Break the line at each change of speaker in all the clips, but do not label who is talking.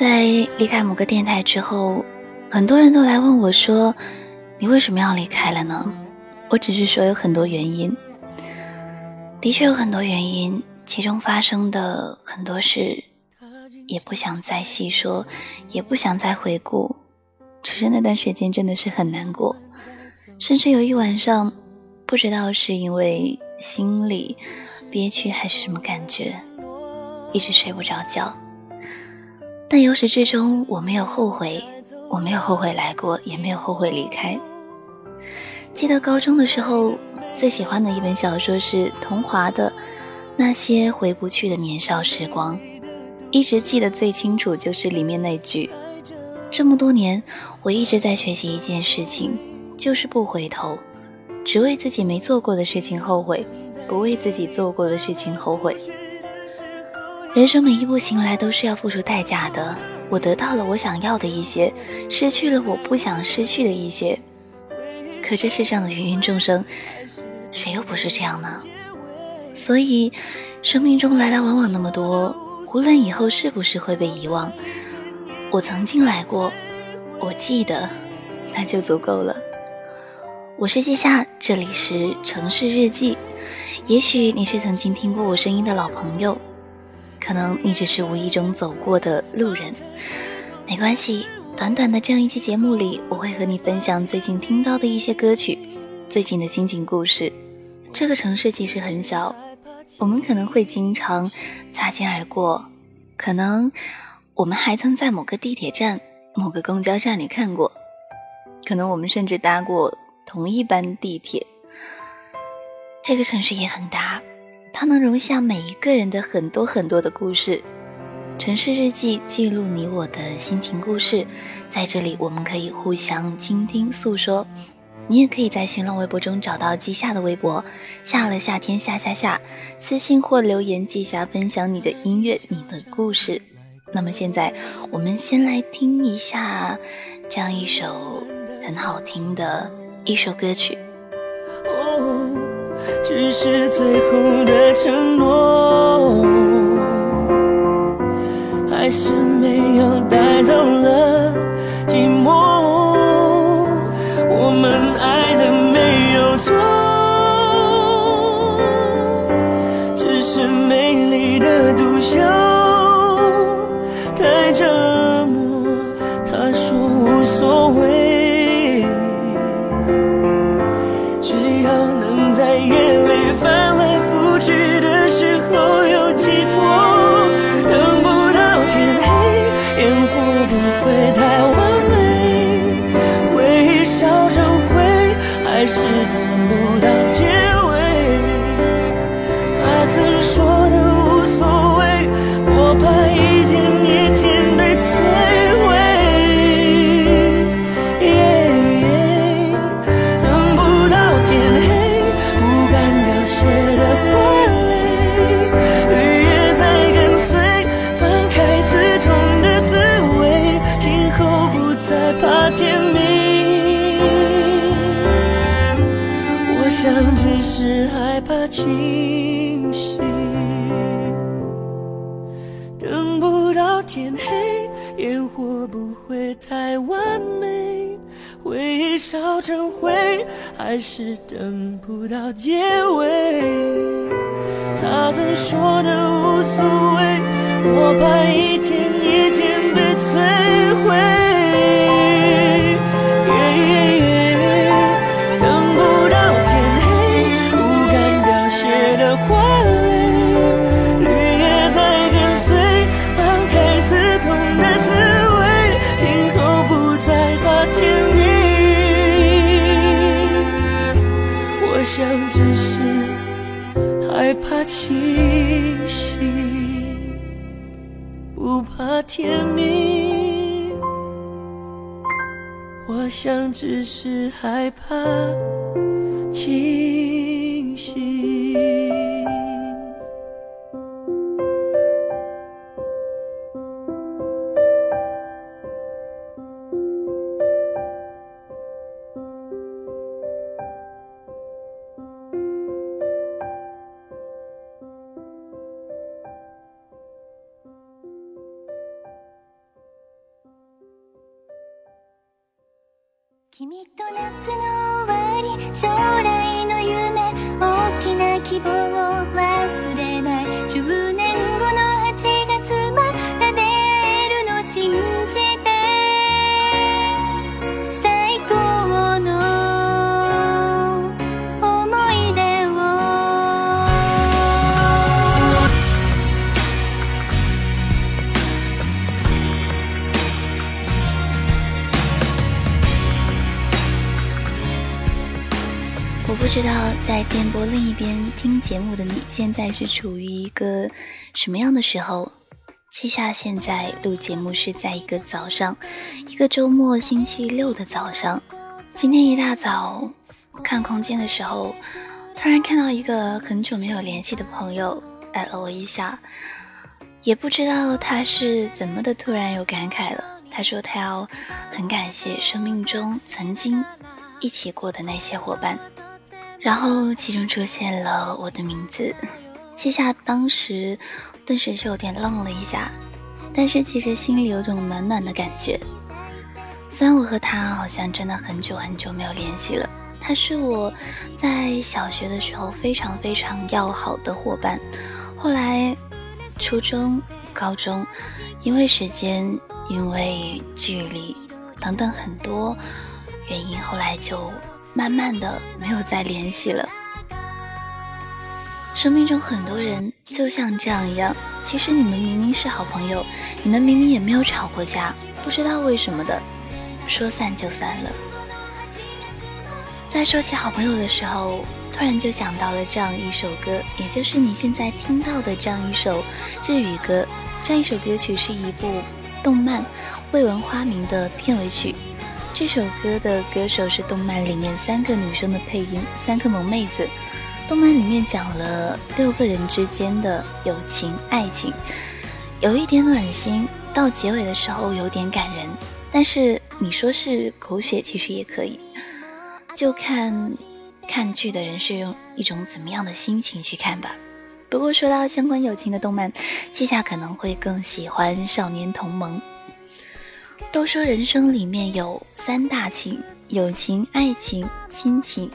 在离开某个电台之后，很多人都来问我说：“你为什么要离开了呢？”我只是说有很多原因，的确有很多原因，其中发生的很多事，也不想再细说，也不想再回顾，只是那段时间真的是很难过，甚至有一晚上，不知道是因为心里憋屈还是什么感觉，一直睡不着觉。但由始至终，我没有后悔，我没有后悔来过，也没有后悔离开。记得高中的时候，最喜欢的一本小说是桐华的《那些回不去的年少时光》，一直记得最清楚就是里面那句：“这么多年，我一直在学习一件事情，就是不回头，只为自己没做过的事情后悔，不为自己做过的事情后悔。”人生每一步行来都是要付出代价的。我得到了我想要的一些，失去了我不想失去的一些。可这世上的芸芸众生，谁又不是这样呢？所以，生命中来来往往那么多，无论以后是不是会被遗忘，我曾经来过，我记得，那就足够了。我是季夏，这里是城市日记。也许你是曾经听过我声音的老朋友。可能你只是无意中走过的路人，没关系。短短的这样一期节目里，我会和你分享最近听到的一些歌曲，最近的心情故事。这个城市其实很小，我们可能会经常擦肩而过，可能我们还曾在某个地铁站、某个公交站里看过，可能我们甚至搭过同一班地铁。这个城市也很大。它能容下每一个人的很多很多的故事，城市日记记录你我的心情故事，在这里我们可以互相倾听诉说。你也可以在新浪微博中找到季夏的微博，夏了夏天夏夏夏，私信或留言季夏分享你的音乐你的故事。那么现在我们先来听一下这样一首很好听的一首歌曲。
只是最后的承诺，还是没有带走了寂寞。害怕清醒，等不到天黑，烟火不会太完美，回忆烧成灰，还是等不到结尾。他曾说的无所谓，我怕一天一天被摧想，只是害怕。
知道在电波另一边听节目的你，现在是处于一个什么样的时候？七夏现在录节目是在一个早上，一个周末星期六的早上。今天一大早看空间的时候，突然看到一个很久没有联系的朋友艾了我一下，也不知道他是怎么的，突然有感慨了。他说他要很感谢生命中曾经一起过的那些伙伴。然后其中出现了我的名字，七夏当时顿时就有点愣了一下，但是其实心里有种暖暖的感觉。虽然我和他好像真的很久很久没有联系了，他是我在小学的时候非常非常要好的伙伴，后来初中、高中因为时间、因为距离等等很多原因，后来就。慢慢的没有再联系了。生命中很多人就像这样一样，其实你们明明是好朋友，你们明明也没有吵过架，不知道为什么的，说散就散了。在说起好朋友的时候，突然就想到了这样一首歌，也就是你现在听到的这样一首日语歌。这样一首歌曲是一部动漫《未闻花名》的片尾曲。这首歌的歌手是动漫里面三个女生的配音，三个萌妹子。动漫里面讲了六个人之间的友情、爱情，有一点暖心，到结尾的时候有点感人。但是你说是狗血，其实也可以，就看看剧的人是用一种怎么样的心情去看吧。不过说到相关友情的动漫，季夏可能会更喜欢《少年同盟》。都说人生里面有三大情：友情、爱情、亲情。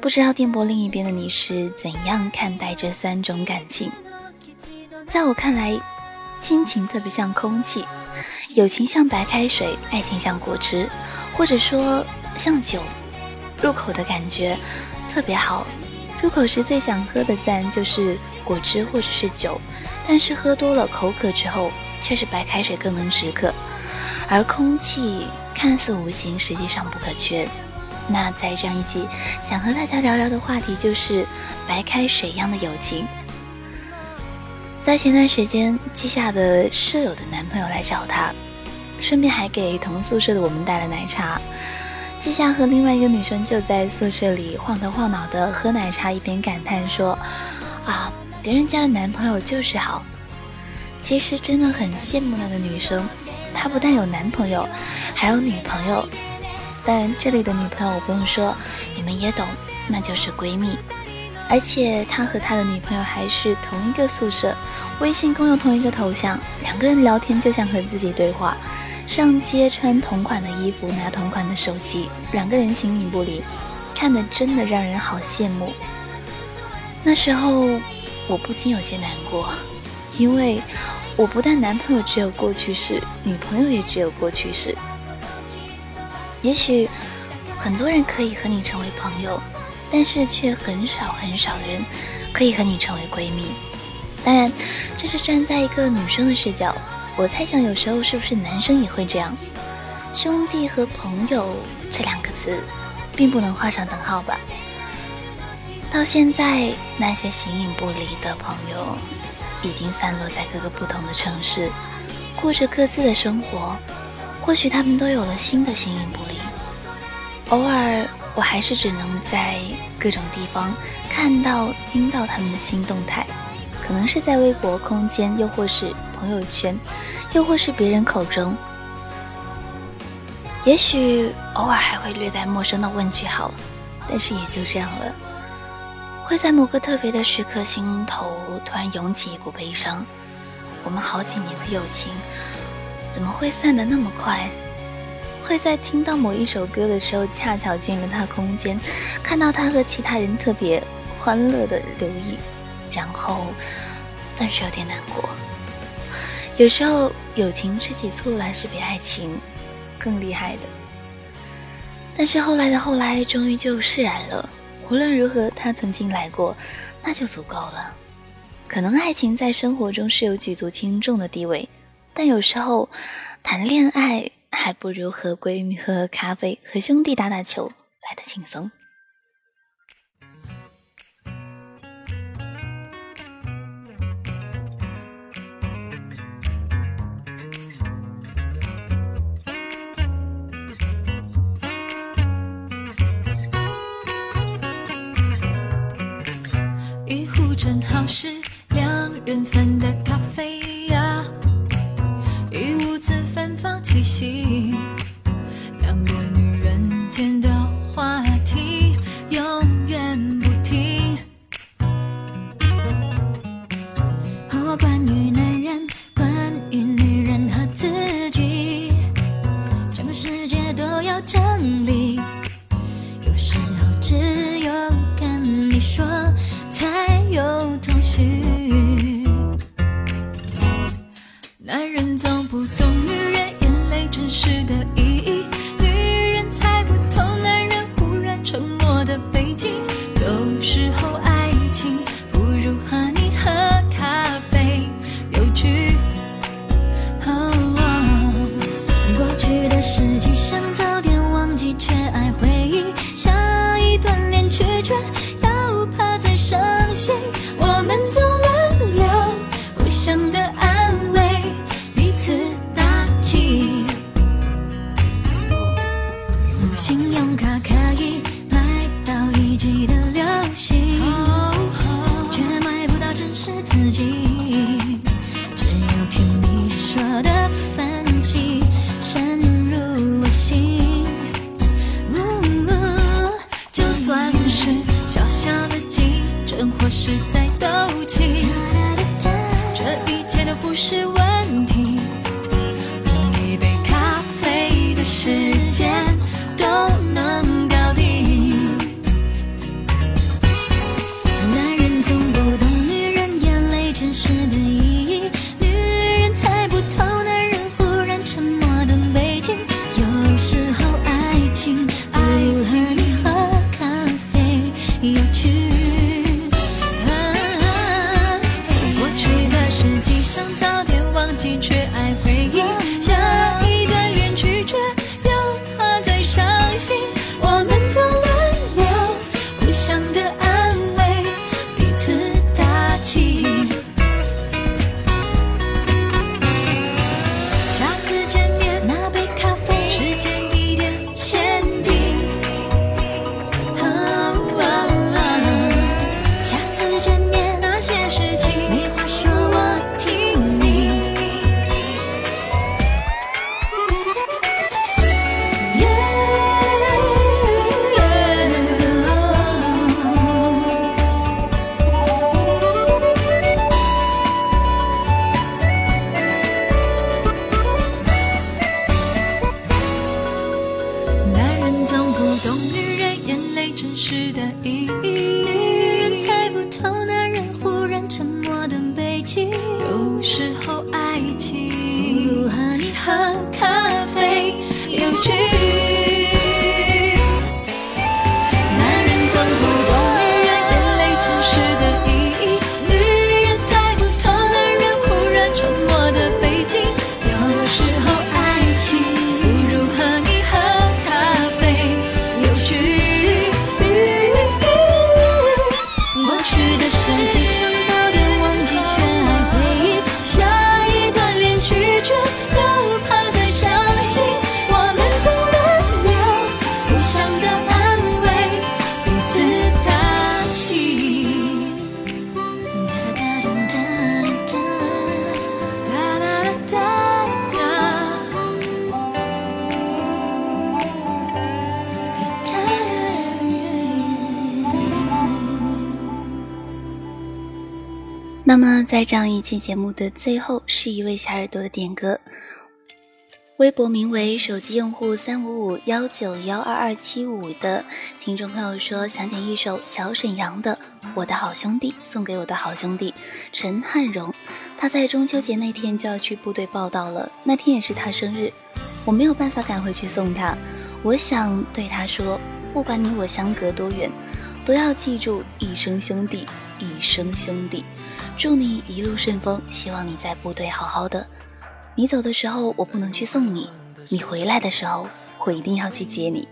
不知道电波另一边的你是怎样看待这三种感情？在我看来，亲情特别像空气，友情像白开水，爱情像果汁，或者说像酒，入口的感觉特别好。入口时最想喝的自然就是果汁或者是酒，但是喝多了口渴之后，却是白开水更能止渴。而空气看似无形，实际上不可缺。那在这样一期想和大家聊聊的话题就是白开水一样的友情。在前段时间，季夏的舍友的男朋友来找她，顺便还给同宿舍的我们带了奶茶。季夏和另外一个女生就在宿舍里晃头晃脑的喝奶茶，一边感叹说：“啊，别人家的男朋友就是好。”其实真的很羡慕那个女生。她不但有男朋友，还有女朋友，但这里的女朋友我不用说，你们也懂，那就是闺蜜。而且她和他的女朋友还是同一个宿舍，微信共用同一个头像，两个人聊天就像和自己对话。上街穿同款的衣服，拿同款的手机，两个人形影不离，看得真的让人好羡慕。那时候我不禁有些难过，因为。我不但男朋友只有过去式，女朋友也只有过去式。也许很多人可以和你成为朋友，但是却很少很少的人可以和你成为闺蜜。当然，这是站在一个女生的视角。我猜想，有时候是不是男生也会这样？兄弟和朋友这两个词，并不能画上等号吧？到现在，那些形影不离的朋友。已经散落在各个不同的城市，过着各自的生活。或许他们都有了新的形影不离。偶尔，我还是只能在各种地方看到、听到他们的新动态，可能是在微博空间，又或是朋友圈，又或是别人口中。也许偶尔还会略带陌生的问句好，但是也就这样了。会在某个特别的时刻，心头突然涌起一股悲伤。我们好几年的友情，怎么会散得那么快？会在听到某一首歌的时候，恰巧进了他空间，看到他和其他人特别欢乐的留意，然后顿时有点难过。有时候，友情吃起醋来是比爱情更厉害的。但是后来的后来，终于就释然了。无论如何他曾经来过那就足够了。可能爱情在生活中是有举足轻重的地位但有时候谈恋爱还不如和闺蜜喝喝咖啡和兄弟打打球来的轻松。
正好是两人份的咖啡呀一屋子芬芳气息。自己只要听你说的 change 在这
样一期节目的最后是一位小耳朵的点歌。微博名为手机用户三五五幺九幺二二七五的听众朋友说想点一首小沈阳的我的好兄弟送给我的好兄弟陈汉荣。他在中秋节那天就要去部队报到了那天也是他生日我没有办法赶回去送他。我想对他说不管你我相隔多远都要记住一声兄弟一声兄弟。祝你一路顺风，希望你在部队好好的。你走的时候，我不能去送你；你回来的时候，我一定要去接你。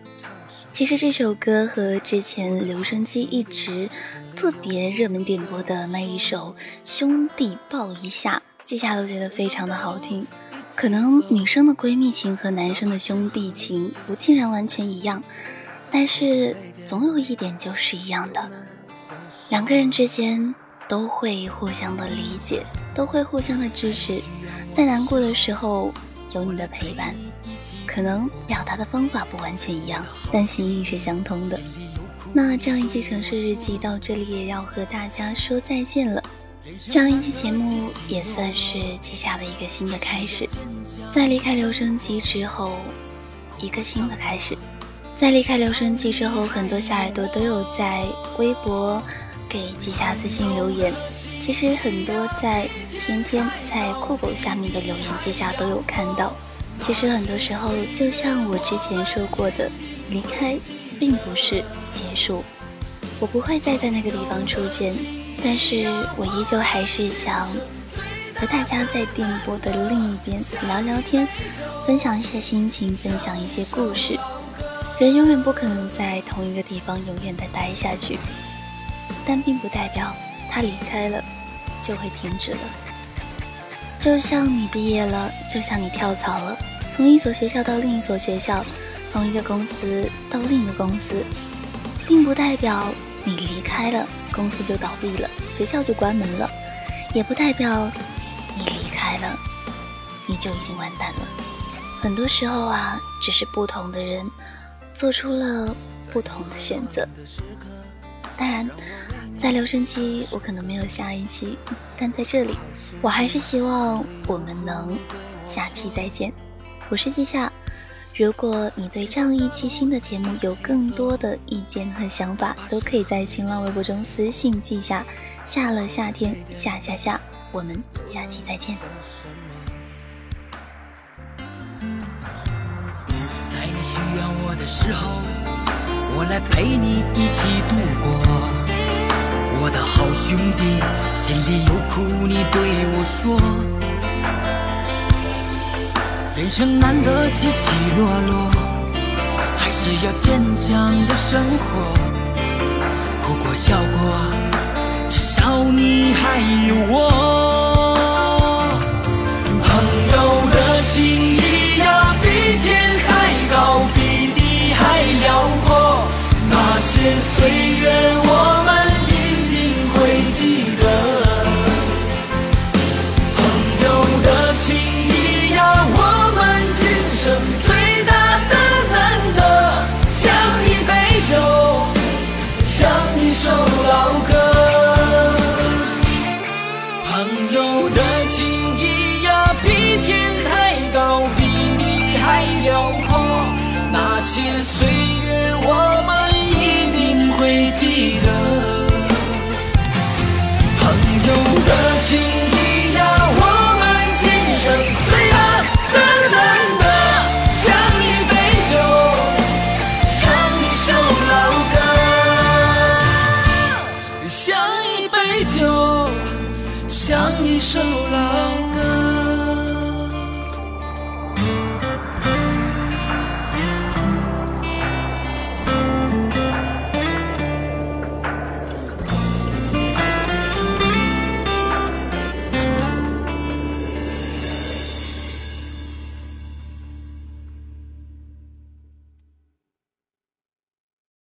其实这首歌和之前留声机一直特别热门点播的那一首《兄弟抱一下》，记下都觉得非常的好听。可能女生的闺蜜情和男生的兄弟情不尽然完全一样，但是总有一点就是一样的，两个人之间都会互相的理解，都会互相的支持。在难过的时候有你的陪伴，可能表达的方法不完全一样，但心意是相通的。那这样一期城市日记到这里也要和大家说再见了。这样一期节目也算是接下了一个新的开始，在离开留声机之后，一个新的开始。在离开留声机之后，很多小耳朵都有在微博给记下私信留言。其实很多在天天在酷狗下面的留言记下都有看到。其实很多时候，就像我之前说过的，离开并不是结束。我不会再在那个地方出现，但是我依旧还是想和大家在电波的另一边聊聊天，分享一些心情，分享一些故事。人永远不可能在同一个地方永远的待下去，但并不代表。他离开了，就会停止了。就像你毕业了，就像你跳槽了，从一所学校到另一所学校，从一个公司到另一个公司，并不代表你离开了，公司就倒闭了，学校就关门了，也不代表你离开了，你就已经完蛋了。很多时候啊，只是不同的人做出了不同的选择。当然。在留声机，我可能没有下一期，但在这里，我还是希望我们能下期再见。我是季夏，如果你对这样一期新的节目有更多的意见和想法，都可以在新浪微博中私信季夏。下了夏天，下下下，我们下期再见。
在你需要我的时候，我来陪你一起度过。我的好兄弟，心里有苦你对我说。人生难得起起落落，还是要坚强的生活。哭过笑过，至少你还有我。朋友的情谊岁月，